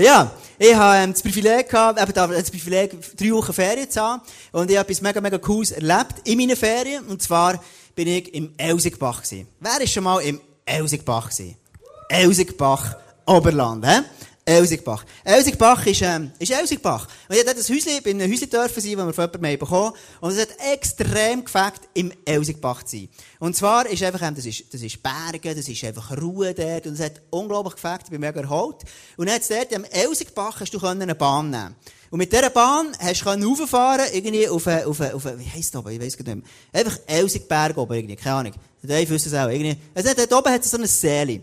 Ja, ich habe ähm, das Privileg gehabt, eben das Privileg, drei Wochen Ferien zu haben. Und ich habe etwas mega, mega Cooles erlebt in meinen Ferien. Und zwar bin ich im Elsigbach gewesen. Wer ist schon mal im Elsigbach gewesen? Elsigbach, Oberland, hä? Elsigbach. Elsigbach ist, ähm, ist Elsigbach. Und ich hatte das Häuschen, bin in einem Häuschen dürfen sein, wo wir von jemandem bekommen Und es hat extrem gefällt, im Elsigbach zu sein. Und zwar ist einfach, ähm, das ist, das ist Berge, das ist einfach Ruhe dort. Und es hat unglaublich gefällt, ich bin mega erholt. Und dann hat's dort, am Elsigbach hast du eine Bahn nehmen und mit dieser Bahn hast du rauffahren irgendwie auf, eine, auf, eine, auf eine, wie heisst das oben? Ich weiss gar nicht mehr. Einfach Elsigberg oben irgendwie, keine Ahnung. Der wissen es auch. Irgendwie. Also dort oben hat es so eine Säle.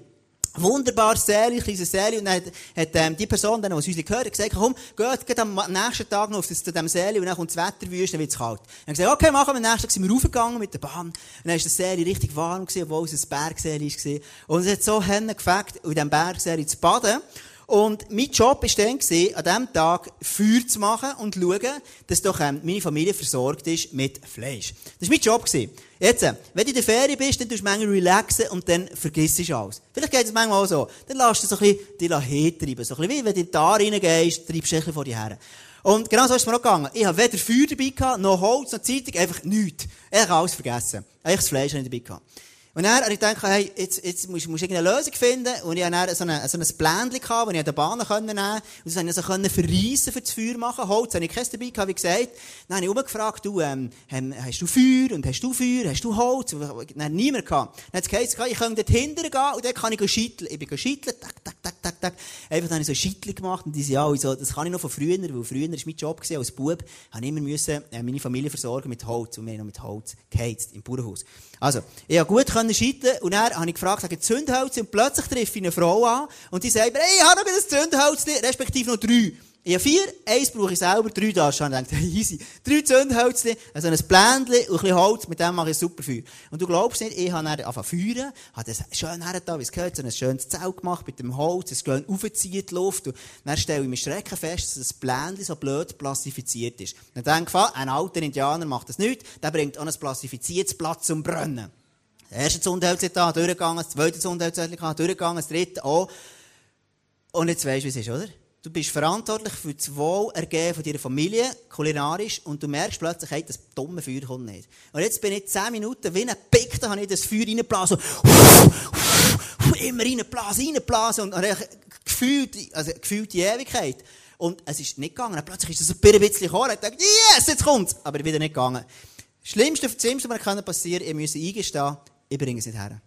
Wunderbar Serie, kleines Serie. Und dann hat, hat ähm, die Person, die uns gehört gesagt, komm, geht, am nächsten Tag noch auf das, zu diesem Serie und dann kommt das Wetter wüst, dann wird es kalt. Dann gesagt, okay, machen wir. Am nächsten Tag sind wir raufgegangen mit der Bahn. Und dann war die Serie richtig warm gewesen, obwohl es eine Bergserie war. Und es hat so Hände gefällt, in diesem Bergserie zu baden. Und mein Job war dann, gewesen, an diesem Tag Feuer zu machen und zu schauen, dass doch ähm, meine Familie versorgt ist mit Fleisch. Das war mein Job. Gewesen. Jetzt, äh, wenn du in der Ferien bist, dann tust du manchmal relaxen und dann vergisst du alles. Vielleicht geht es manchmal auch so. Dann lässt du so ein bisschen die hertreiben. So ein bisschen wie wenn du da reingehst, treibst du ein bisschen vor dir her. Und genau so ist es mir auch gegangen. Ich habe weder Feuer dabei gehabt, noch Holz, noch Zeitung, einfach nichts. Ich habe alles vergessen. Eigentlich das Fleisch ich dabei gehabt. Und dann habe ich gedacht, hey, jetzt, jetzt musst, musst du irgendeine Lösung finden. Und ich hatte dann so, eine, so ein Blendchen gehabt, das ich an der Bahn nehmen konnte. Und das konnte ich so verreissen für das Feuer machen. Holz habe ich keins dabei gehabt, wie gesagt. Dann habe ich umgefragt, du, ähm, hast du Feuer? Und hast du Feuer? Hast du Holz? Und dann niemand gehabt. Dann hat es geheißen, ich könnte dort hinterher gehen und dann kann ich schütteln. Ich bin schütteln, tak, tak, tak, tak, tak. Einfach dann habe ich so ein Schütteln gemacht. Und die sind alle so, das kann ich noch von früher, weil früher war mein Job gewesen, als Bub, ich immer müssen, äh, meine Familie versorgen mit Holz. Und wir haben noch mit Holz geheizt, im Bauernhaus. Also, ich konnte gut können schütteln und dann habe ich gefragt, sage Zündholz und plötzlich treffe ich eine Frau an und die sagt mir, hey, ich habe noch ein Zündholz, respektive noch drei. Ich habe vier, eins brauche ich selber, drei da schon. Ich dachte, easy. Drei Zündhölzchen, also ein Bländchen und ein bisschen Holz, mit dem mache ich super Feuer. Und du glaubst nicht, ich habe dann angefangen feuern, habe das schön hergetan, wie es gehört, so ein schönes Zelt gemacht mit dem Holz, es schön aufzieht die Luft. Und dann stelle ich mir Schrecken fest, dass das Bländchen so blöd plastifiziert ist. Dann denke ich, ein alter Indianer macht das nicht, der bringt auch ein plastifiziertes Blatt zum Brennen. Das erste Zündhölzchen da, durchgegangen, das zweite Zündhölzchen durchgegangen, das dritte auch. Und jetzt weisst du, wie es ist, oder? Du bist verantwortlich für das Wohlergehen von deiner Familie, kulinarisch, und du merkst plötzlich, hey, das dumme Feuer kommt nicht. Und jetzt bin ich zehn Minuten wie ein Pick, da habe ich das Feuer reingeblasen, immer reingeblasen, reingeblasen, und gefühlt, also gefühlt die Ewigkeit. Und es ist nicht gegangen. Und plötzlich ist es ein bisschen gekommen, ich dachte, yes, jetzt kommt's! Aber wieder nicht gegangen. Das Schlimmste, das Schlimmste, was passieren kann, ihr müsst eingestehen, ich bringe es nicht her.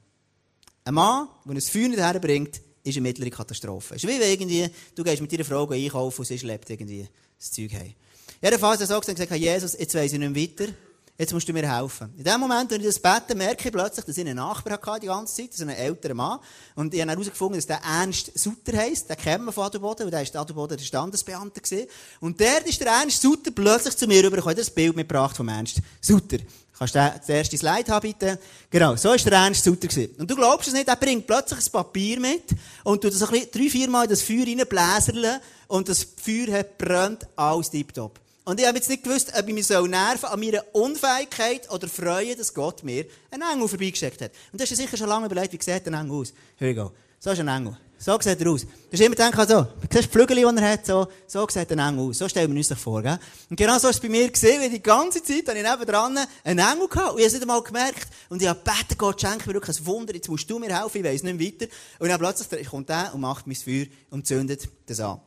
Ein Mann, der ein Feuer nicht herbringt, ist eine mittlere Katastrophe. Es ist wie irgendwie, du gehst mit deiner Frau einkaufen und sie schleppt irgendwie das Zeug heim. Jedenfalls hat er so gesagt, Jesus, jetzt weiss ich nicht weiter. Jetzt musst du mir helfen. In dem Moment, wenn ich das bete, merke ich plötzlich, dass ich einen Nachbar hatte die ganze Zeit, so einen älteren Mann. Und ich habe herausgefunden, dass der Ernst Sutter heisst. Den kennen von Adelboden, weil der ist Adelboden der Standesbeamte gewesen. Und der ist der Ernst Sutter plötzlich zu mir rübergekommen. Das Bild mitgebracht vom Ernst Sutter. Kannst du das erste Slide haben, bitte? Genau, so ist der Ernst Sutter. Und du glaubst es nicht, er bringt plötzlich ein Papier mit und tut das ein bisschen, drei, vier Mal in das Feuer reinbläserle und das Feuer hat brennt alles tiptop. Und ich habe jetzt nicht gewusst, ob ich mich so nerven an meiner Unfähigkeit oder freuen, dass Gott mir einen Engel vorbeigeschickt hat. Und das ist sicher schon lange überlegt, wie sieht ein Engel aus? Here we go. So ist ein Engel. So sieht er aus. Du hast immer gedacht, so, du siehst die Flügel, die er hat, so, so sieht ein Engel aus. So stellen wir uns das vor, gell? Und genau so ist es bei mir gesehen, weil die ganze Zeit habe ich nebendran einen Engel gehabt. Und ich habe es nicht einmal gemerkt. Und ich habe gebeten, Gott schenke mir wirklich ein Wunder, jetzt musst du mir helfen, ich weiss nicht weiter. Und dann plötzlich kommt der und macht mein Feuer und zündet das an.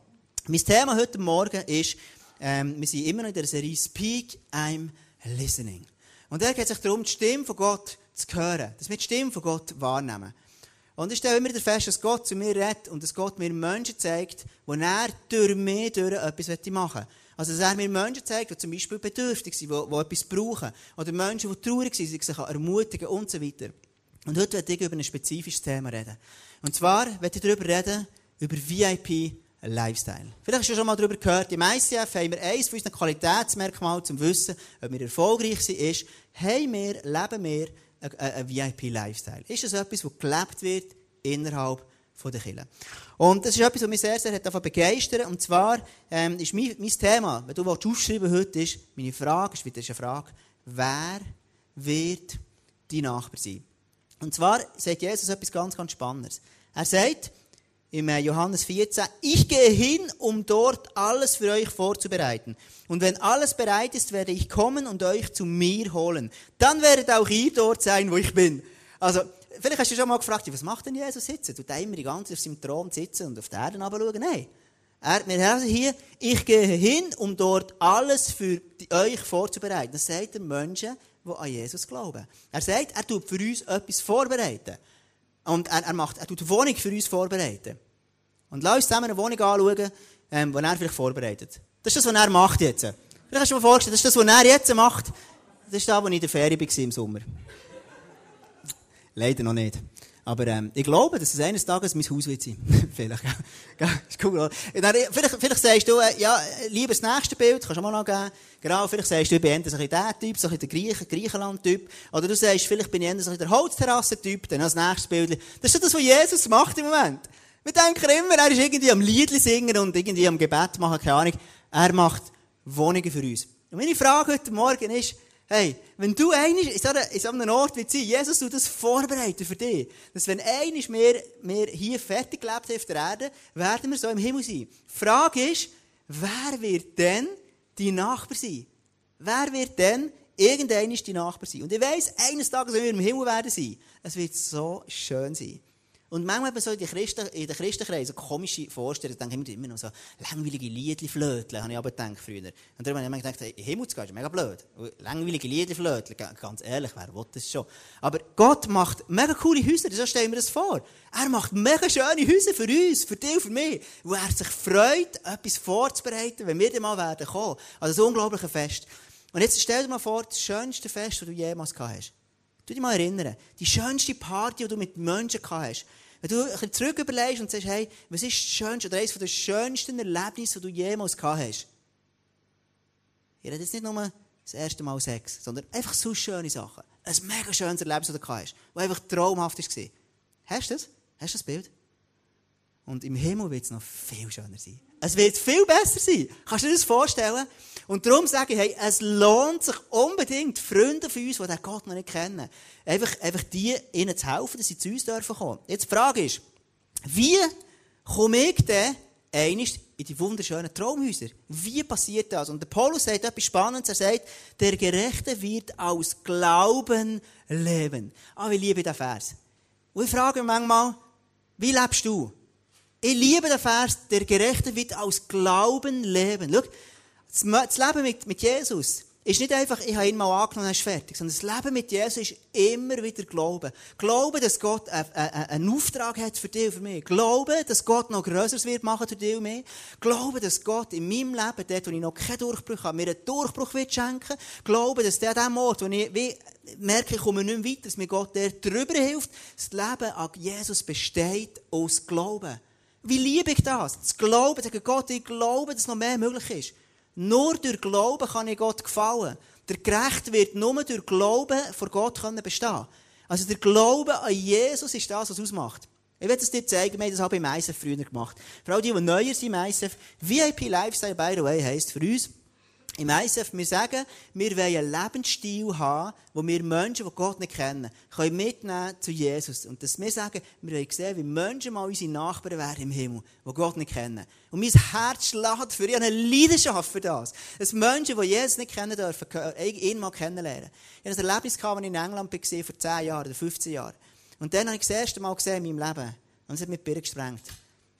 Mein Thema heute Morgen ist, ähm, wir sind immer noch in der Serie Speak, I'm Listening. Und da geht es sich darum, die Stimme von Gott zu hören. Dass wir die Stimme von Gott wahrnehmen. Und ich stelle immer fest, dass Gott zu mir redet und dass Gott mir Menschen zeigt, wo er durch mich durch etwas machen will. Also, dass er mir Menschen zeigt, die zum Beispiel bedürftig sind, die, die etwas brauchen. Oder Menschen, die traurig sind, die sich ermutigen und so weiter. Und heute werde ich über ein spezifisches Thema reden. Und zwar werde ich darüber reden, über VIP Lifestyle. Vielleicht hast du schon mal darüber gehört, im ICF haben wir eines von unseren Qualitätsmerkmalen zum Wissen, ob wir erfolgreich sind, ist, haben wir, leben wir einen VIP-Lifestyle? Ist das etwas, das gelebt wird innerhalb der Kirche? Und das ist etwas, was mich sehr, sehr davon begeistert. Und zwar ähm, ist mein, mein Thema, wenn du aufschreiben heute ist, meine Frage ist wieder eine Frage, wer wird dein Nachbar sein? Und zwar sagt Jesus etwas ganz, ganz Spannendes. Er sagt, im äh, Johannes 14, ich gehe hin, um dort alles für euch vorzubereiten. Und wenn alles bereit ist, werde ich kommen und euch zu mir holen. Dann werdet auch ihr dort sein, wo ich bin. Also, vielleicht hast du schon mal gefragt, was macht denn Jesus sitzen? Tut er immer die ganze Zeit auf seinem Thron sitzen und auf die Erde schauen? Nein. Er, wir haben hier, ich gehe hin, um dort alles für euch vorzubereiten. Das sagt er Menschen, die an Jesus glauben. Er sagt, er tut für uns etwas vorbereiten. Und er, er macht, er tut eine Wohnung für uns vorbereiten. Und lass uns zusammen eine Wohnung anschauen, ähm, die er vielleicht vorbereitet. Das ist das, was er macht jetzt. Vielleicht hast du dir vorgestellt, das ist das, was er jetzt macht. Das ist das, wo ich in der Ferie war im Sommer. Leider noch nicht. Aber ähm, ich glaube, dass es eines Tages mein Haus wird sein. vielleicht. Ist cool. Dann, vielleicht, vielleicht sagst du, äh, ja, das nächste Bild, kannst du mal noch geben. Genau, vielleicht sagst du, ich bin eher so ein der Typ, so ein der Griech, Griechenland-Typ. Oder du sagst, vielleicht bin ich eher so ein der Holzterrassen-Typ, dann als nächstes Bild. Das ist das, was Jesus macht im Moment. Wir denken immer, er ist irgendwie am Liedli singen und irgendwie am Gebet machen, keine Ahnung. Er macht Wohnungen für uns. Und meine Frage heute Morgen ist, Hey, wenn du einig in so einem Ort wie sein, Jesus tut das vorbereiten für dich. Dass wenn einig wir, wir hier fertig gelebt haben auf der Erde, werden wir so im Himmel sein. Die Frage ist, wer wird denn die Nachbar sein? Wer wird denn irgendein die Nachbar sein? Und ich weiss, eines Tages, wenn wir im Himmel werden sein, es wird so schön sein. Und manchmal man so in, Christen, in den Christenkreisen komische Vorstellungen. Da denke ich immer noch so langweilige Liedli flöteln, habe ich aber gedacht früher. Und darum habe ich immer gedacht, hey, Himmel zu gehen, ist mega blöd. Langweilige Liedli flöteln, ganz ehrlich, wer will das schon? Aber Gott macht mega coole Häuser, so stellen wir das vor. Er macht mega schöne Häuser für uns, für dich für mich. Wo er sich freut, etwas vorzubereiten, wenn wir dann mal werden kommen. Also das unglaubliche Fest. Und jetzt stell dir mal vor, das schönste Fest, das du jemals gehabt hast. Du dich mal erinnern. Die schönste Party, die du mit Menschen gehabt hast. Wenn du ein bisschen zurück überlegst und sagst, hey, was ist das schönste oder eines der schönsten Erlebnisse, die du jemals gehabt hast? Ich rede jetzt nicht nur das erste Mal Sex, sondern einfach so schöne Sachen. Ein mega schönes Erlebnis, das du gehabt hast, das einfach traumhaft war. Hast du das? Hast du das Bild? Und im Himmel wird es noch viel schöner sein. Es wird viel besser sein. Kannst du dir das vorstellen? Und darum sage ich, hey, es lohnt sich unbedingt, Freunde von uns, die den Gott noch nicht kennen, einfach, einfach die, ihnen zu helfen, dass sie zu uns dürfen kommen. Jetzt die Frage ist, wie komme ich denn einmal in die wunderschönen Traumhäuser? Wie passiert das? Und der Paulus sagt etwas Spannendes. Er sagt, der Gerechte wird aus Glauben leben. Ah, wie liebe ich diesen Vers. Und ich frage mich manchmal, wie lebst du? Ich liebe den Vers, der Gerechte wird aus Glauben leben. Schau, das Leben mit, mit Jesus ist nicht einfach, ich habe ihn mal angenommen, dann ist fertig. Sondern das Leben mit Jesus ist immer wieder Glauben. Glauben, dass Gott einen Auftrag hat für dich für mich. Glauben, dass Gott noch Größeres wird machen für dich und mich. Glauben, dass Gott in meinem Leben, dort, wo ich noch keinen Durchbruch habe, mir einen Durchbruch wird schenken. Glauben, dass der an dem Ort, wo ich merke, ich komme nicht mehr weiter, dass mir Gott der drüber hilft. Das Leben an Jesus besteht aus Glauben. Wie liebe ich das? Das Glauben, sagen Gott, ich glaube, dass noch mehr möglich ist. Nur durch Glauben kann ich Gott gefallen. Der Gerecht wird nur durch Glauben vor Gott können bestehen. Also der Glaube an Jesus ist das, was ausmacht. Ich werde es dir zeigen, wir haben das auch beim ISF früher gemacht. Vor allem die, die neuer sind im ISF. VIP Lifestyle, by the way, heisst für uns, im ISF, wir sagen, wir wollen einen Lebensstil haben, wo wir Menschen, die Gott nicht kennen, können mitnehmen zu Jesus. Und dass wir sagen, wir wollen sehen, wie Menschen mal unsere Nachbarn wären im Himmel, die Gott nicht kennen. Und mein Herz schlägt für eine Leidenschaft für das. Dass Menschen, die Jesus nicht kennen dürfen, ihn mal kennenlernen. Ich hatte ein Erlebnis, als ich in England war, vor 10 Jahren oder 15 Jahren. Und dann habe ich das erste Mal gesehen in meinem Leben. Und es hat mich gesprengt.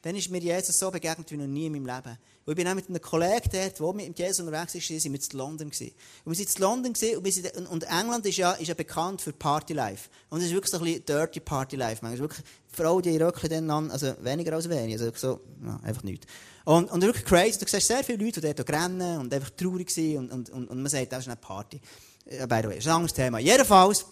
Dann ist mir Jesus so begegnet wie noch nie in meinem Leben. Und ich bin auch mit einem Kollegen dort, der mit Jesus unterwegs ist, sind wir in London. Und wir sind in London und, wir sind, und England ist ja, ist ja bekannt für Partylife. Und es ist wirklich so ein bisschen dirty Partylife. Man ist wirklich, Frauen, die röckeln dann an, also weniger als wenig, also so, ja, einfach nichts. Und, und wirklich crazy. Du siehst sehr viele Leute, die dort rennen und einfach traurig sind und, und, und, man sagt, das ist eine Party. Äh, by the way, das ist ein anderes Thema. Jedenfalls,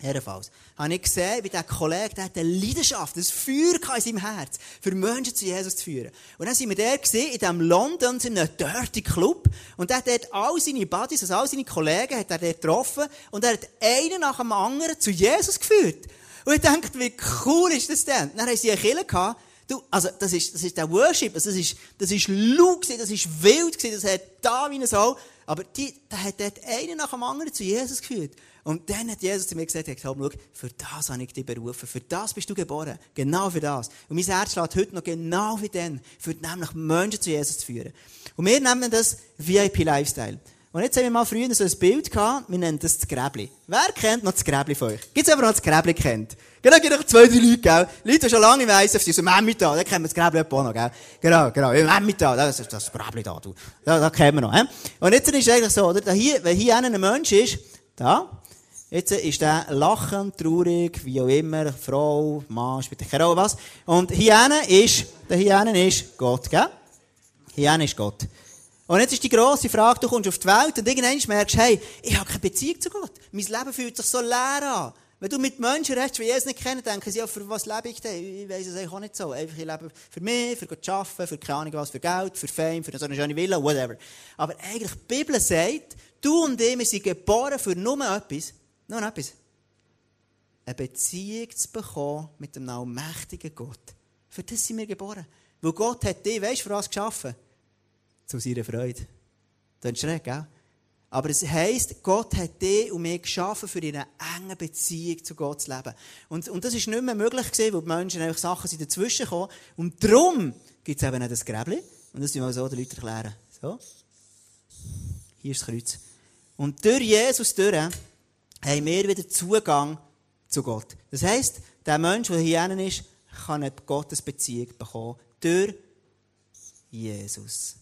Jedenfalls habe ich gesehen, wie der Kollege, der hat eine Leidenschaft, ein Feuer in seinem Herz, für Menschen zu Jesus zu führen. Und dann sind wir der gesehen, in diesem London, in einem dirty Club. Und er hat dort all seine Buddies, also all seine Kollegen, hat er dort getroffen. Und er hat einen nach dem anderen zu Jesus geführt. Und ich dachte, wie cool ist das denn? Dann haben sie eine Kille gehabt, Du, also, das ist, das ist der Worship, also das ist, das ist laut gewesen, das ist wild gewesen, das hat da wie Sau. Aber die, der hat dort einen nach dem anderen zu Jesus geführt. Und dann hat Jesus zu mir gesagt, er schau, für das habe ich dich berufen, für das bist du geboren. Genau für das. Und mein Herz schlägt heute noch genau wie dann, für nämlich Menschen zu Jesus zu führen. Und wir nennen das VIP-Lifestyle. Und jetzt haben wir mal früher so ein Bild gehabt, wir nennen das das Gräbli. Wer kennt noch das Gräbli von euch? Gibt es jemanden, der das Gräbli kennt? Genau, gibt es zwei, drei Leute, gell? Leute, die schon lange im ISF sind, so im Emmental, da kennen wir das Gräbli auch noch, gell? Genau, genau, im Emmental, das ist das Gräbli da, du. Da, da kennen wir noch, hä? Und jetzt ist es eigentlich so, oder? Hier, wenn hier ein Mensch ist, da, Jetzt ist der lachend, traurig, wie auch immer, Frau, Mann, spielt keine Rolle, was. Und hier ist, der hier ist Gott, gell? Hier ist Gott. Und jetzt ist die grosse Frage, du kommst auf die Welt und irgendwann merkst du, hey, ich habe keine Beziehung zu Gott. Mein Leben fühlt sich so leer an. Wenn du mit Menschen redest, die Jesus nicht kennen, denken sie, ja, für was lebe ich denn? Ich weiss es eigentlich auch nicht so. Einfach, ich lebe für mich, für zu arbeiten, für keine Ahnung was, für Geld, für Fame, für so eine schöne Villa, whatever. Aber eigentlich, die Bibel sagt, du und ich, wir sind geboren für nur etwas, nur etwas. Eine Beziehung zu bekommen mit dem allmächtigen Gott. Für das sind wir geboren. Weil Gott hat dich, weißt du, für was geschaffen? Zu seiner Freude. Das ist schräg, gell? Aber es heisst, Gott hat dich und mich geschaffen, für eine enge Beziehung zu Gott zu leben. Und, und das ist nicht mehr möglich gewesen, weil die Menschen einfach Sachen sind dazwischen kommen. Und darum gibt es eben auch das Gräbli. Und das müssen wir so den Leuten erklären. So. Hier ist das Kreuz. Und durch Jesus durch haben wir wieder Zugang zu Gott. Das heisst, der Mensch, der hier ist, kann eine Gottesbeziehung bekommen. Durch Jesus.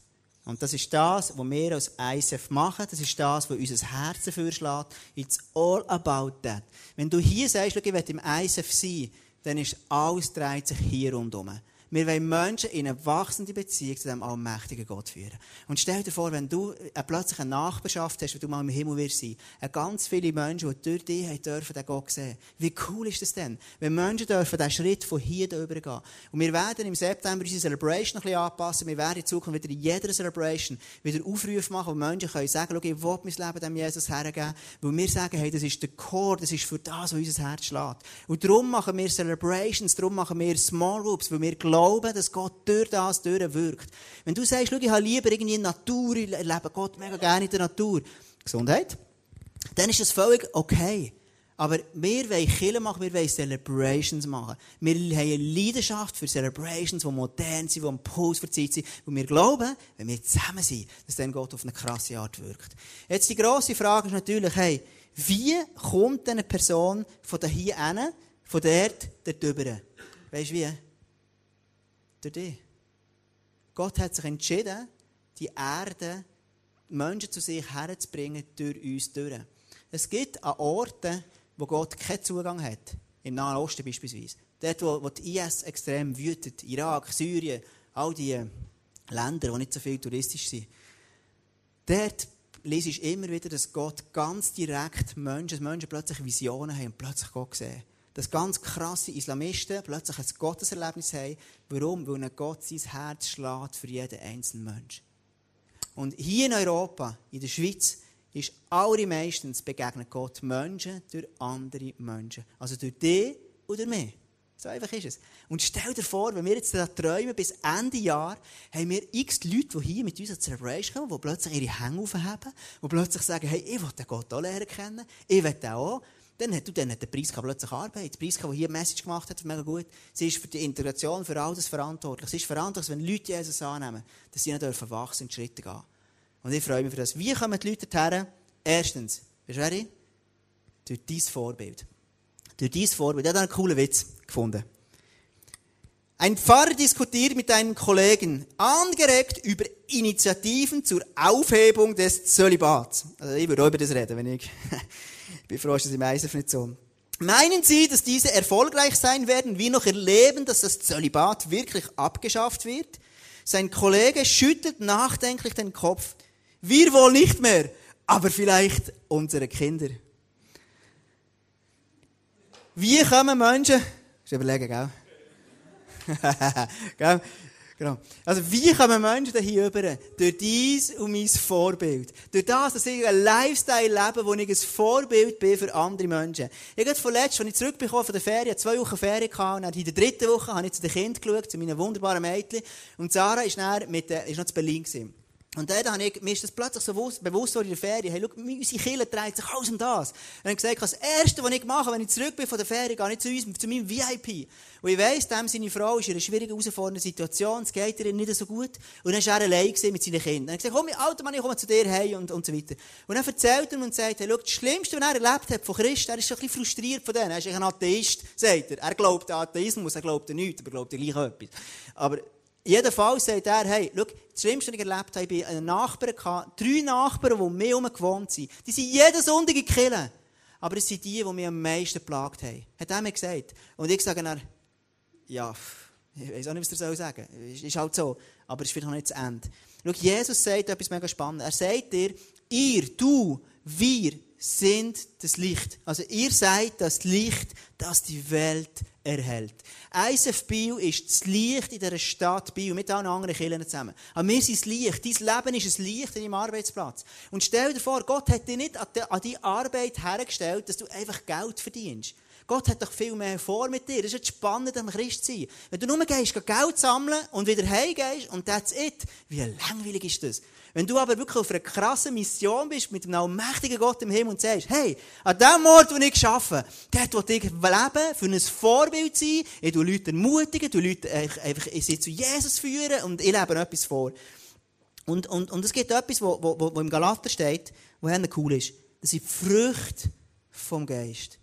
Und das ist das, was wir als ISF machen. Das ist das, was unser Herz dafür schlägt. It's all about that. Wenn du hier sagst, ich will im ISF sein, dann ist alles dreht sich hier rundherum. Wir wollen Menschen in eine wachsende Beziehung zu dem allmächtigen Gott führen. Und stell dir vor, wenn du plötzlich eine Nachbarschaft hast, wenn du mal im Himmel wirst sein, ganz viele Menschen, die durch dich dürfen den Gott sehen. Wie cool ist das denn? Wenn Menschen dürfen den Schritt von hier da gehen. Und wir werden im September unsere Celebration ein bisschen anpassen. Wir werden in Zukunft wieder in jeder Celebration wieder Aufrufe machen, wo Menschen können sagen, ich will mein Leben dem Jesus hergeben. Weil wir sagen, hey, das ist der Core, das ist für das, was unser Herz schlägt. Und darum machen wir Celebrations, darum machen wir Small Groups, weil wir glauben, glauben, dass Gott durch das durchwirkt. Wenn du sagst, schau, ich habe lieber irgendwie Natur, ich lebe Gott mega gerne in der Natur. Gesundheit. Dann ist das völlig okay. Aber wir wollen Killen machen, wir wollen Celebrations machen. Wir haben eine Leidenschaft für Celebrations, die modern sind, die am Puls für Zeit sind. Und wir glauben, wenn wir zusammen sind, dass dann Gott auf eine krasse Art wirkt. Jetzt die grosse Frage ist natürlich, hey, wie kommt eine Person von hier hin, von dort dort drüber? Weißt du wie? Durch dich. Gott hat sich entschieden, die Erde, Menschen zu sich herzubringen, durch uns durch. Es gibt an Orten, wo Gott keinen Zugang hat. Im Nahen Osten beispielsweise. Dort, wo, wo die IS extrem wütet. Irak, Syrien, all diese Länder, die nicht so viel touristisch sind. Dort lese ich immer wieder, dass Gott ganz direkt Menschen, Menschen plötzlich Visionen haben und plötzlich Gott sehen dass ganz krasse Islamisten plötzlich ein Gotteserlebnis haben. Warum? Weil ein Gott sein Herz schlägt für jeden einzelnen Menschen. Und hier in Europa, in der Schweiz, ist allermeistens begegnet Gott Menschen durch andere Menschen. Also durch dich oder mich. So einfach ist es. Und stell dir vor, wenn wir jetzt da träumen, bis Ende Jahr, haben wir x Leute, die hier mit uns zur Celebration kommen, die plötzlich ihre Hänge aufheben, die plötzlich sagen, hey, ich will den Gott auch lernen kennen, ich will den auch. Dann hat, du, dann hat der Priska plötzlich Arbeit. Die Priska, die hier eine Message gemacht hat, mega gut. Sie ist für die Integration, für all das verantwortlich. Sie ist verantwortlich, wenn Leute Jesus annehmen, dass sie nicht dürfen wachsen und Schritte gehen. Und ich freue mich für das. Wie kommen die Leute dorthin? Erstens, bist du ready? Durch dein Vorbild. Durch dein Vorbild. Ich habe einen coolen Witz gefunden. Ein Pfarrer diskutiert mit einem Kollegen, angeregt über Initiativen zur Aufhebung des Zölibats. Also ich würde über das reden, wenn ich Ich bin froh, dass im ISF nicht so. Meinen Sie, dass diese erfolgreich sein werden? Wir noch erleben, dass das Zölibat wirklich abgeschafft wird? Sein Kollege schüttelt nachdenklich den Kopf. Wir wohl nicht mehr, aber vielleicht unsere Kinder. Wie kommen Menschen, ich überlege, gell? Genau. Also, wie kommen Menschen hier rüber? Durch dies und mein Vorbild. Durch das, dass ich einen Lifestyle lebe, wo ich ein Vorbild bin für andere Menschen. Ich habe vorletzt, als ich zurückbekommen von der Ferien, zwei Wochen Ferien gehabt, und in der dritten Woche habe ich zu den Kindern geschaut, zu meinen wunderbaren Mädchen. Und Sarah ist, dann mit, äh, ist noch zu Berlin gewesen. Und dann habe ich, mir ist das plötzlich so bewusst in der Ferien, hey, schau, unsere Kirche dreht sich alles um das. Und habe gesagt, das Erste, was ich mache, wenn ich zurück bin von der Ferien, gehe ich zu uns, zu meinem VIP. Und ich weiss, dem seine Frau ist in einer schwierigen, herausfordernden Situation, es geht ihr nicht so gut. Und dann war er allein mit seinen Kindern. Dann gesagt, komm, alter Mann, ich komme zu dir heim und, und so weiter. Und dann erzählt er und sagt, hey, schau, das Schlimmste, was er erlebt hat von Christen, er ist schon ein bisschen frustriert von denen. Er ist ein Atheist, sagt er. Er glaubt an Atheismus, er glaubt an nichts, aber er glaubt an gleich etwas. Aber Jedenfalls sagt er, hey, schau, das Schlimmste, was ich erlebt habe, ich einen Nachbarn drei Nachbarn, die mir herum gewohnt sind. Die sind jeden Sonntag in Kirche. Aber es sind die, die mich am meisten geplagt haben. Hat er mir gesagt. Und ich sage dann, ja, ich weiß auch nicht, was er sagen soll. Ist, ist halt so. Aber es ist vielleicht noch nicht das Ende. Schau, Jesus sagt etwas mega spannend. Er sagt dir, ihr, du, wir sind das Licht. Also ihr seid das Licht, das die Welt erhält. ISF Bio ist das Licht in dieser Stadt Bio, mit allen anderen Kirchen zusammen. Aber wir sind das Licht. Dein Leben ist ein Licht in deinem Arbeitsplatz. Und stell dir vor, Gott hat dich nicht an die Arbeit hergestellt, dass du einfach Geld verdienst. Gott hat doch viel mehr vor mit dir. Das ist spannend, am Christ sein. Wenn du nur gehst, Geld sammeln und wieder heimgehst und that's it. Wie langweilig ist das? Wenn du aber wirklich auf einer krassen Mission bist, mit einem allmächtigen Gott im Himmel und sagst, hey, an dem Ort, wo ich arbeite, dort will ich leben, für ein Vorbild sein, ich tue Leute ermutigen, ich Leute einfach, ich sie zu Jesus führen und ich lebe etwas vor. Und, und, und es gibt etwas, wo, wo, wo im Galater steht, wo cool ist. Das sind die Früchte vom Geist.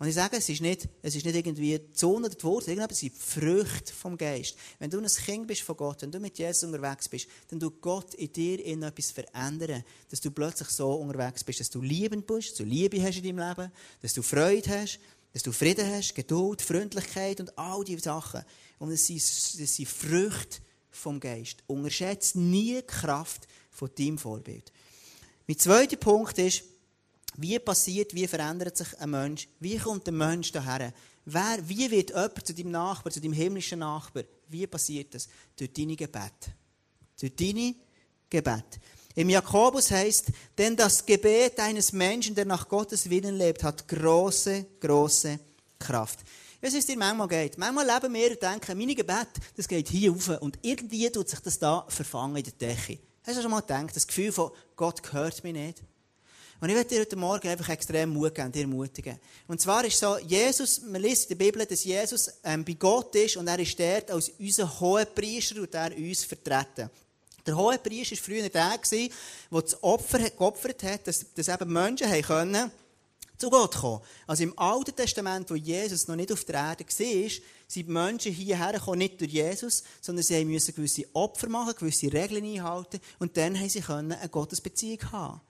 Und ich sage, es ist nicht, es ist nicht irgendwie die Zone oder die Wurzel, es sind Früchte vom Geist. Wenn du ein Kind bist von Gott, wenn du mit Jesus unterwegs bist, dann tut Gott in dir in etwas verändern, dass du plötzlich so unterwegs bist, dass du liebend bist, dass du Liebe hast in deinem Leben, dass du Freude hast, dass du Frieden hast, Geduld, Freundlichkeit und all diese Sachen. Und es sind, es sind Früchte vom Geist. Unterschätze nie die Kraft von deinem Vorbild. Mein zweiter Punkt ist, wie passiert, wie verändert sich ein Mensch? Wie kommt ein Mensch daher? Wer, wie wird jemand zu deinem Nachbar, zu deinem himmlischen Nachbar? Wie passiert das? Durch deine Gebet. Durch deine Gebet. Im Jakobus heißt, denn das Gebet eines Menschen, der nach Gottes Willen lebt, hat große, große Kraft. Was es dir manchmal geht. Manchmal leben wir und denken, meine Gebet, das geht hier rauf und irgendwie tut sich das da verfangen in der Decke. Hast du schon mal gedacht, das Gefühl von, Gott hört mich nicht? Und ich werde dir heute Morgen einfach extrem Mut geben, dir ermutigen. Und zwar ist so, Jesus, man liest in der Bibel, dass Jesus ähm, bei Gott ist und er ist dort als unser hoher Priester und er uns vertreten. Der hohe Priester war früher der, der das Opfer geopfert hat, dass, dass eben Menschen haben können, zu Gott kommen. Also im Alten Testament, wo Jesus noch nicht auf der Erde war, sind die Menschen hierher gekommen, nicht durch Jesus, sondern sie mussten gewisse Opfer machen, gewisse Regeln einhalten und dann haben sie eine Gottesbeziehung haben.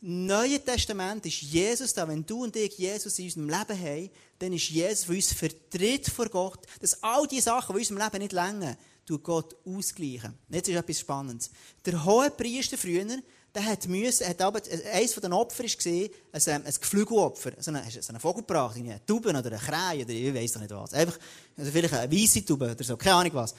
Neue Testament ist Jesus da. Wenn du und ich Jesus in unserem Leben haben, dann ist Jesus für uns vertritt vor Gott, dass all die Sachen, die in unserem Leben nicht länger, tut Gott ausgleichen. Jetzt ist etwas Spannendes. Der hohe Priester früher, der hat müssen, hat aber, eines von den Opfern war, ein, ein Geflügelopfer. So eine, so eine Vogel gebracht, eine Taube oder eine Krähe oder ich weiss doch nicht was. Einfach, also vielleicht eine weisse Taube oder so, keine Ahnung was.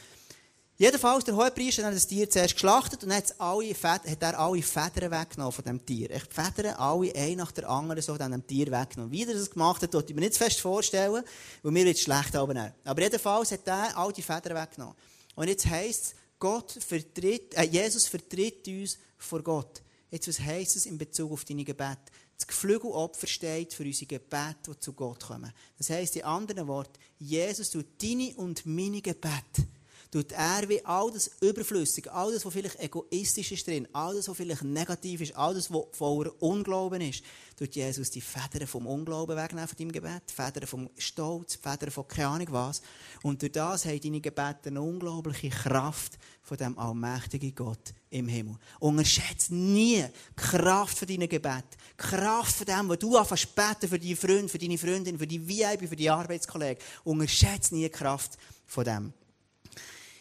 Jedenfalls, der Hohepriester hat das Tier zuerst geschlachtet und hat, alle Federn, hat er alle Federn weggenommen von dem Tier. Echt, Federn alle, ein nach der anderen, so von dem Tier weggenommen. Wie er das gemacht hat, wollte ich mir nicht fest vorstellen, weil mir jetzt schlecht abnehmen. Aber jedenfalls hat er all die Federn weggenommen. Und jetzt heisst es, Gott vertritt, äh, Jesus vertritt uns vor Gott. Jetzt, was heisst es in Bezug auf deine Gebete? Das Geflügelopfer steht für unsere Gebete, die zu Gott kommen. Das heisst in anderen Worten, Jesus tut deine und meine Gebete tut er wie all das Überflüssige, all das, was vielleicht egoistisch ist drin, all das, was vielleicht negativ ist, all das, was voller Unglauben ist, tut Jesus die Federn vom Unglauben wegnehmen von deinem Gebet, die Federn vom Stolz, die Federn von keine Ahnung was. Und durch das haben deine Gebete eine unglaubliche Kraft von dem allmächtigen Gott im Himmel. Unterschätze nie die Kraft von deinen Gebeten. Die Kraft von dem, was du anfängst beten für deine Freunde, für deine Freundin, für die VIP, für die Arbeitskollegen. Unterschätze nie die Kraft von dem.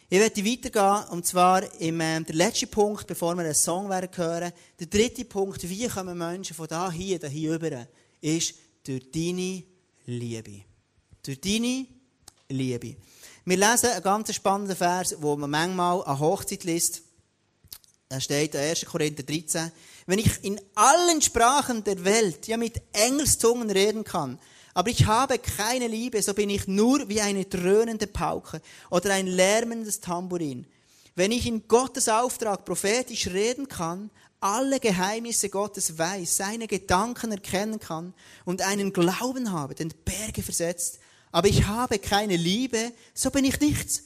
Ich werde weitergehen, und zwar im, äh, der letzte Punkt, bevor wir einen Song werden hören. Der dritte Punkt, wie kommen Menschen von da hier, da hier rüber, ist durch deine Liebe. Durch deine Liebe. Wir lesen einen ganz spannenden Vers, wo man manchmal an Hochzeit liest. Da steht in 1. Korinther 13. Wenn ich in allen Sprachen der Welt, ja mit Engelszungen reden kann, aber ich habe keine Liebe, so bin ich nur wie eine dröhnende Pauke oder ein lärmendes Tambourin. Wenn ich in Gottes Auftrag prophetisch reden kann, alle Geheimnisse Gottes weiß, seine Gedanken erkennen kann und einen Glauben habe, den Berge versetzt, aber ich habe keine Liebe, so bin ich nichts.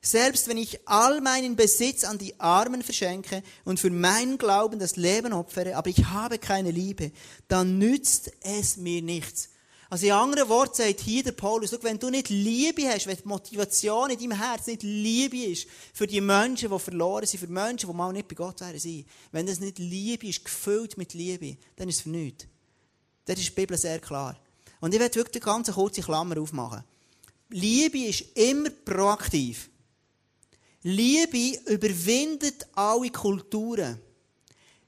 Selbst wenn ich all meinen Besitz an die Armen verschenke und für meinen Glauben das Leben opfere, aber ich habe keine Liebe, dann nützt es mir nichts. Also in anderen Worten sagt hier der Paulus, wenn du nicht Liebe hast, wenn die Motivation in deinem Herz nicht Liebe ist für die Menschen, die verloren sind, für Menschen, die mal nicht bei Gott wären wenn das nicht Liebe ist, gefüllt mit Liebe, dann ist es für nichts. Das ist die Bibel sehr klar. Und ich werde wirklich eine ganz kurze Klammer aufmachen. Liebe ist immer proaktiv. Liebe überwindet alle Kulturen.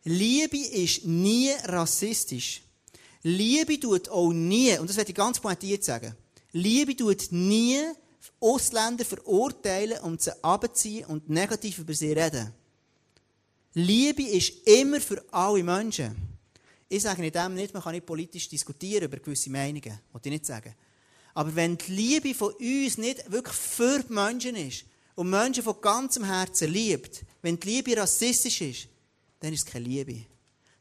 Liebe ist nie rassistisch. Liebe tut auch nie, und das werde ich ganz pointiert sagen, Liebe tut nie Ausländer verurteilen und sie abziehen und negativ über sie reden. Liebe ist immer für alle Menschen. Ich sage nicht dem nicht, man kann nicht politisch diskutieren über gewisse Meinungen. Wollte ich nicht sagen. Aber wenn die Liebe von uns nicht wirklich für die Menschen ist und Menschen von ganzem Herzen liebt, wenn die Liebe rassistisch ist, dann ist es keine Liebe.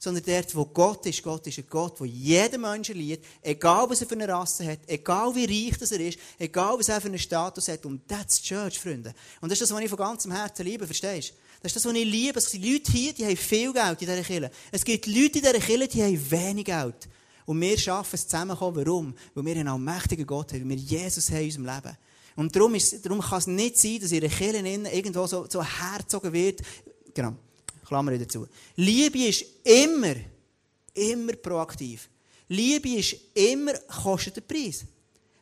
Sondern dort, wo Gott ist, Gott ist ein Gott, der jeden Menschen liebt, egal was er für eine Rasse hat, egal wie reich das er ist, egal was er für einen Status hat. Und that's Church, Freunde. Und das ist das, was ich von ganzem Herzen liebe, verstehst du? Das ist das, was ich liebe. Es gibt Leute hier, die haben viel Geld in dieser Kirche. Es gibt Leute in dieser Kirche, die haben wenig Geld. Und wir schaffen es zusammenkommen. Warum? Weil wir einen allmächtigen Gott haben, weil wir Jesus haben in unserem Leben. Und darum, ist, darum kann es nicht sein, dass ihre Kirche irgendwo so, so herzogen wird. Genau. Klammer dazu. Liebe ist immer, immer proaktiv. Liebe ist immer, kostet den Preis.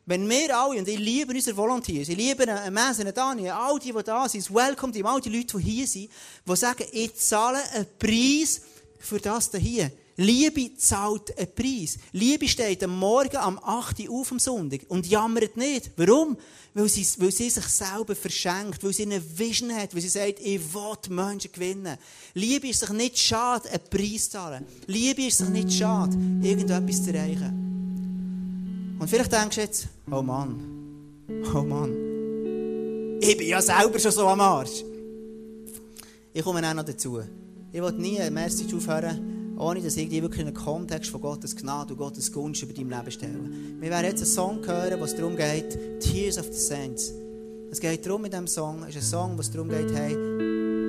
Wenn wir alle, und ich liebe unsere Volunteers, ich liebe einen Mess, einen Daniel, all die, die da sind, das Welcome Team, all die Leute, die hier sind, die sagen, ich zahle einen Preis für das hier. Liebe zahlt einen Preis. Liebe steht am Morgen am 8. Uhr auf am Sonntag und jammert nicht. Warum? Weil sie, weil sie sich selber verschenkt, weil sie eine Vision hat, weil sie sagt, ich will Menschen gewinnen. Liebe ist sich nicht schade, einen Preis zu zahlen. Liebe ist sich nicht schade, irgendetwas zu erreichen. Und vielleicht denkst du jetzt, oh Mann, oh Mann, ich bin ja selber schon so am Arsch. Ich komme auch noch dazu. Ich will nie eine Message aufhören, ohne dass ich wirklich in den Kontext von Gottes Gnade und Gottes Gunst über dein Leben stelle. Wir werden jetzt einen Song hören, wo es darum geht, Tears of the Saints. Es geht darum in diesem Song, es ist ein Song, wo es darum geht, hey,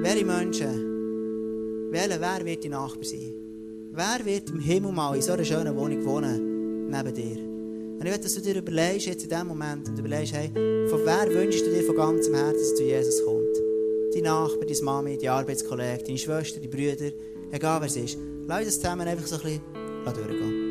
welche Menschen, welcher, wer wird die Nachbar sein? Wer wird im Himmel mal in so einer schönen Wohnung wohnen, neben dir? Und ich will, dass du dir überlegst, jetzt in diesem Moment, und überlegst, hey, von wer wünschst du dir von ganzem Herzen, dass zu Jesus kommt? Dein Nachbar, deine Mami, dein Arbeitskollege, deine Schwester, deine Brüder, egal wer es ist. Lass uns zusammen einfach so ein bisschen durchgehen.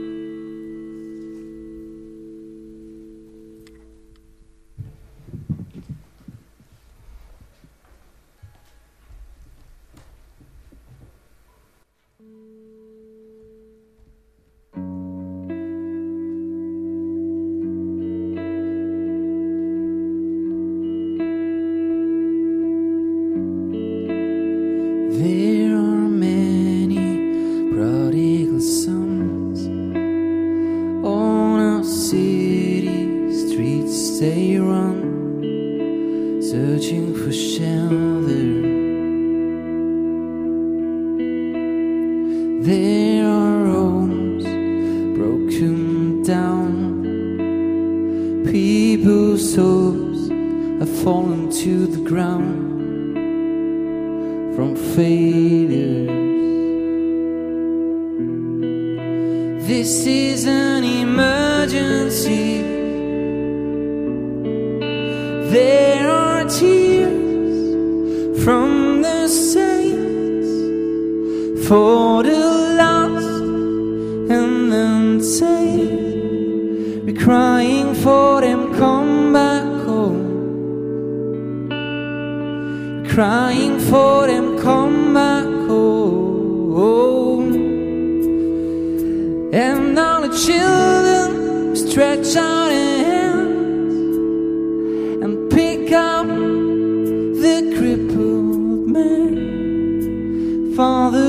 stay run, searching for shelter. There are homes broken down, people's souls have fallen to the ground from failures. This is an emergency. pick the crippled man father.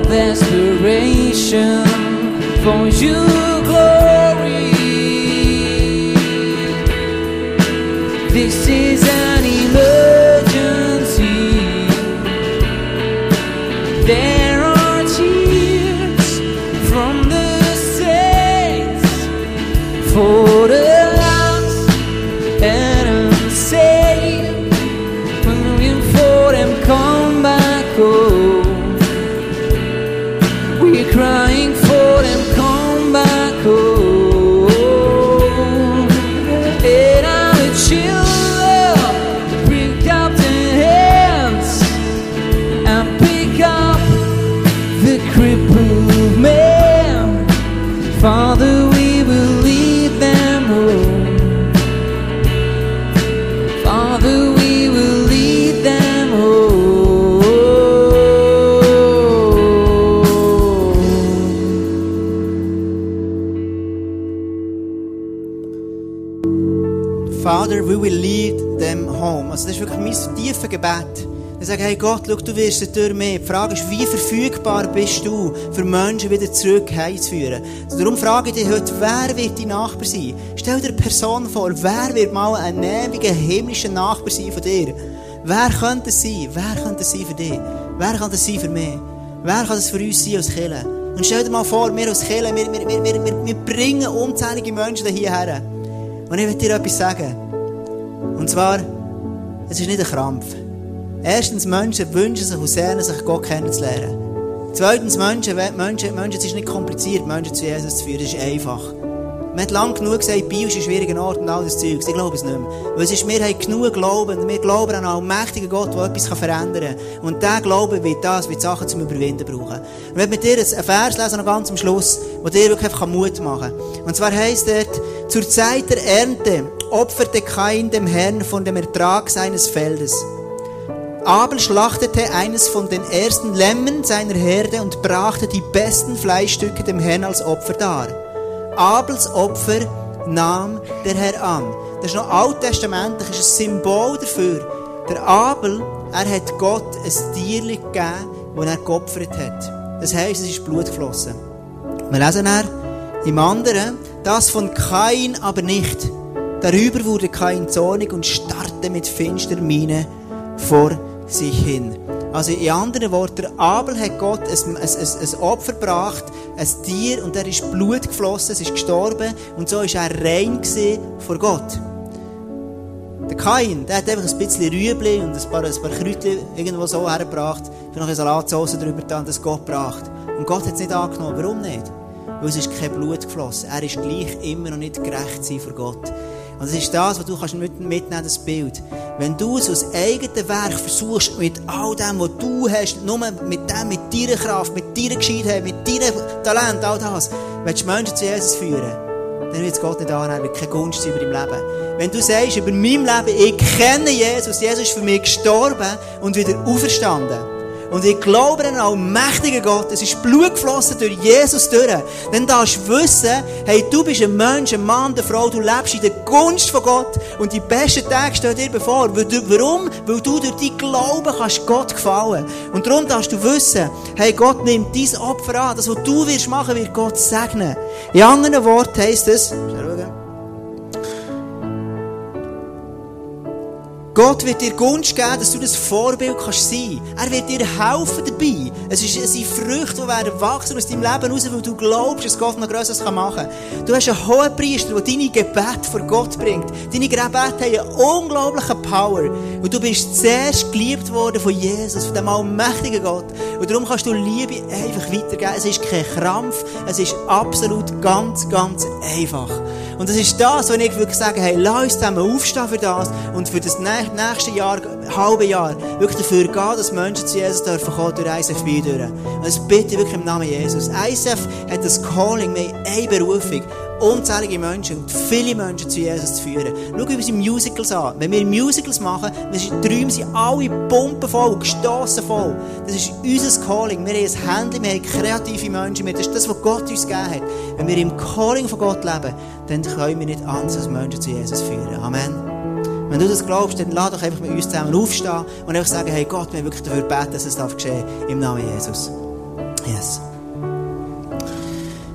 Of desperation for you glory. This is Father, we will lead them home. Also das ist wirklich mein tiefes Gebet. Ich sage, hey Gott, schau, du wirst es durch mich. Die Frage ist, wie verfügbar bist du, für Menschen wieder zurück heimzuführen? Also darum frage ich dich heute, wer wird dein Nachbar sein? Stell dir eine Person vor, wer wird mal ein ewiger himmlischer Nachbar sein von dir? Wer könnte es sein? Wer könnte es sein für dich? Wer kann das sein für mich? Wer kann das für uns sein als Kirche? Und stell dir mal vor, wir als Kirche, wir, wir, wir, wir, wir bringen unzählige Menschen hierher. Und ich will dir etwas sagen. Und zwar, es ist nicht ein Krampf. Erstens, Menschen wünschen sich und sehnen sich, Gott kennenzulernen. Zweitens, Menschen, Menschen, Menschen, es ist nicht kompliziert, Menschen zu Jesus zu führen, es ist einfach. Man hat lange genug gesagt, Bio ist ein schwieriger Ort und all das Zeug. Ich glaube es nicht mehr. Weil es ist, wir haben genug Glauben. Wir glauben an einen allmächtigen Gott, der etwas verändern kann. Und dieser Glaube wird das, wird Sachen zum Überwinden brauchen. Und ich mit dir einen Vers lesen, noch ganz am Schluss, der dir wirklich einfach Mut machen kann. Und zwar heisst dort, zur Zeit der Ernte opferte Kain dem Herrn von dem Ertrag seines Feldes. Abel schlachtete eines von den ersten Lämmen seiner Herde und brachte die besten Fleischstücke dem Herrn als Opfer dar. Abels Opfer nahm der Herr an. Das ist noch alttestamentlich, ist ein Symbol dafür. Der Abel, er hat Gott ein Tier gegeben, das er geopfert hat. Das heisst, es ist Blut geflossen. Wir lesen er im anderen, das von Kain aber nicht. Darüber wurde Kain zornig und starrte mit finsterer Miene vor sich hin. Also in anderen Worten, Abel hat Gott ein, ein, ein, Opfer gebracht, ein Tier, und er ist Blut geflossen, es ist gestorben, und so ist er rein vor Gott. Der Kain, der hat einfach ein bisschen Rüebli und ein paar, ein paar Kräutchen irgendwo so hergebracht, für noch eine Salatsauce drüber getan, das Gott gebracht. Und Gott hat es nicht angenommen. Warum nicht? Weil es ist kein Blut geflossen. Er ist gleich immer noch nicht gerecht sein vor Gott. Und das ist das, was du kannst mitnehmen, das Bild. Wenn du es aus eigenem Werk versuchst, mit all dem, was du hast, nur mit dem, mit deiner Kraft, mit deiner Gescheitheit, mit deinem Talent, all das, willst du Menschen zu Jesus führen, dann wird es Gott nicht annehmen, wird keine Gunst über dein Leben. Wenn du sagst, über mein Leben, ich kenne Jesus, Jesus ist für mich gestorben und wieder auferstanden. Und ich glaube an einen allmächtigen Gott. Es ist Blut geflossen durch Jesus durch. Dann darfst du wissen, hey, du bist ein Mensch, ein Mann, eine Frau, du lebst in der Gunst von Gott. Und die besten Tage stehen dir bevor. Warum? Weil du durch dein Glauben kannst Gott gefallen. Und darum darfst du wissen, hey, Gott nimmt dein Opfer an. Das, was du wirst machen, wird Gott segnen. In anderen Worten heisst es, Gott wird dir Gunst geben, dass du das Vorbild kannst sein. Er wird dir helfen dabei. Es, ist, es Früchte, die werden wachsen aus deinem Leben raus, weil du glaubst, dass Gott noch Größeres machen kann. Du hast einen hohen Priester, der deine Gebete vor Gott bringt. Deine Gebete haben eine unglaubliche Power. Und du bist zuerst geliebt worden von Jesus, von dem allmächtigen Gott. Und darum kannst du Liebe einfach weitergeben. Es ist kein Krampf, es ist absolut ganz, ganz einfach. Und das ist das, was ich wirklich sage, hey, lass uns zusammen aufstehen für das und für das nächste Jahr, halbe Jahr, wirklich dafür gehen, dass Menschen zu Jesus dürfen kommen durch ISF. Und das bitte ich wirklich im Namen Jesus. ISF hat das Calling, wir haben eine Berufung unzählige Menschen und viele Menschen zu Jesus zu führen. Schau unsere Musicals an. Wenn wir Musicals machen, dann Träume sind alle pumpen voll, gestossen voll. Das ist unser Calling. Wir haben ein Handy, wir haben kreative Menschen. Das ist das, was Gott uns gegeben hat. Wenn wir im Calling von Gott leben, dann können wir nicht anders als Menschen zu Jesus führen. Amen. Wenn du das glaubst, dann lass doch einfach mit uns zusammen aufstehen und einfach sagen, hey Gott, wir wirklich dafür beten, dass es darf geschehen im Namen Jesus. Yes.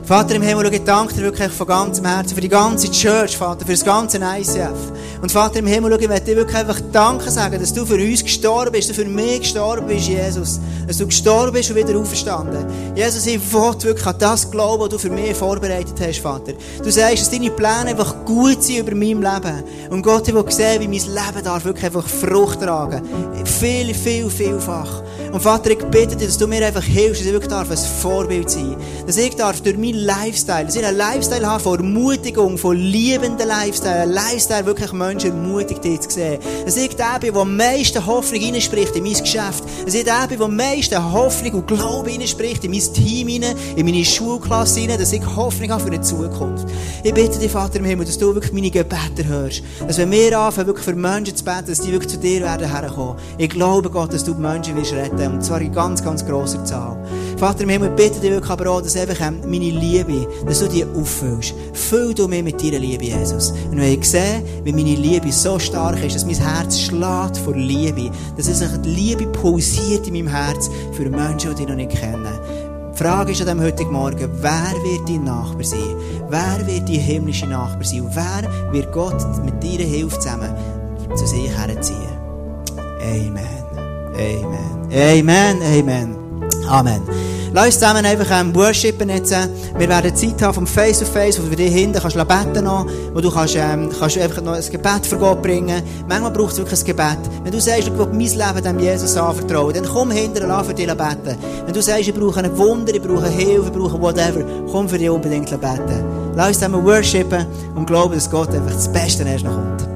Vater im Himmel, ich danke dir wirklich von ganzem Herzen für die ganze Church, Vater, für das ganze ICF. Und Vater im Himmel, ich möchte dir wirklich einfach Danke sagen, dass du für uns gestorben bist, dass du für mich gestorben bist, Jesus. Dass du gestorben bist und wieder auferstanden. Jesus, ich will wirklich an das glauben, was du für mich vorbereitet hast, Vater. Du sagst, dass deine Pläne einfach gut sind über mein Leben. Und Gott, ich will sehen, wie mein Leben darf wirklich einfach Frucht tragen. Viel, viel, vielfach. Und Vater, ich bitte dir, dass du mir einfach hilfst, dass ich wirklich darf ein Vorbild sein Dass ich darf durch mein Lifestyle, dass ich einen Lifestyle habe von Ermutigung, von liebenden Lifestyle, ein Lifestyle wirklich Menschen ermutigt, dich zu sehen. Dass ich der bin, der am meisten Hoffnung hineinspricht in mein Geschäft. Dass ich der bin, der am meisten Hoffnung und Glaube hineinspricht in mein Team hinein, in meine Schulklasse hinein, dass ich Hoffnung habe für eine Zukunft. Ich bitte dich, Vater im Himmel, dass du wirklich meine Gebete hörst. Dass wenn wir anfangen, wirklich für Menschen zu beten, dass die wirklich zu dir werden herkommen. Ich glaube, Gott, dass du die Menschen willst retten. Und zwar in ganz, ganz grosser Zahl. Vater im Himmel, bitte dich wirklich aber auch, dass einfach meine Liebe, dass du die auffüllst. Füll du mich mit deiner Liebe, Jesus. Und wenn ich sehe, wie meine Liebe so stark ist, dass mein Herz schlägt vor Liebe, dass es die Liebe pulsiert in meinem Herz für Menschen, die dich noch nicht kennen. Die Frage ist an diesem heutigen Morgen, wer wird dein Nachbar sein? Wer wird dein himmlische Nachbar sein? Und wer wird Gott mit deiner Hilfe zusammen zu sich herziehen? Amen. Amen. Amen. Amen. Amen. Lass uns zusammen einfach ähm, worshipen jetzt. Wir werden Zeit haben vom Face-to-Face, wo du dir hinten kannst beten noch, wo du kannst, ähm, kannst einfach noch ein Gebet für Gott bringen. Manchmal braucht es wirklich ein Gebet. Wenn du sagst, ich will mein Leben dem Jesus anvertrauen, dann komm hinter und lass für dich beten. Wenn du sagst, ich brauche ein Wunder, ich brauche Hilfe, ich brauche whatever, komm für dich unbedingt beten. Lass uns zusammen worshipen und glauben, dass Gott einfach das Beste erst noch kommt.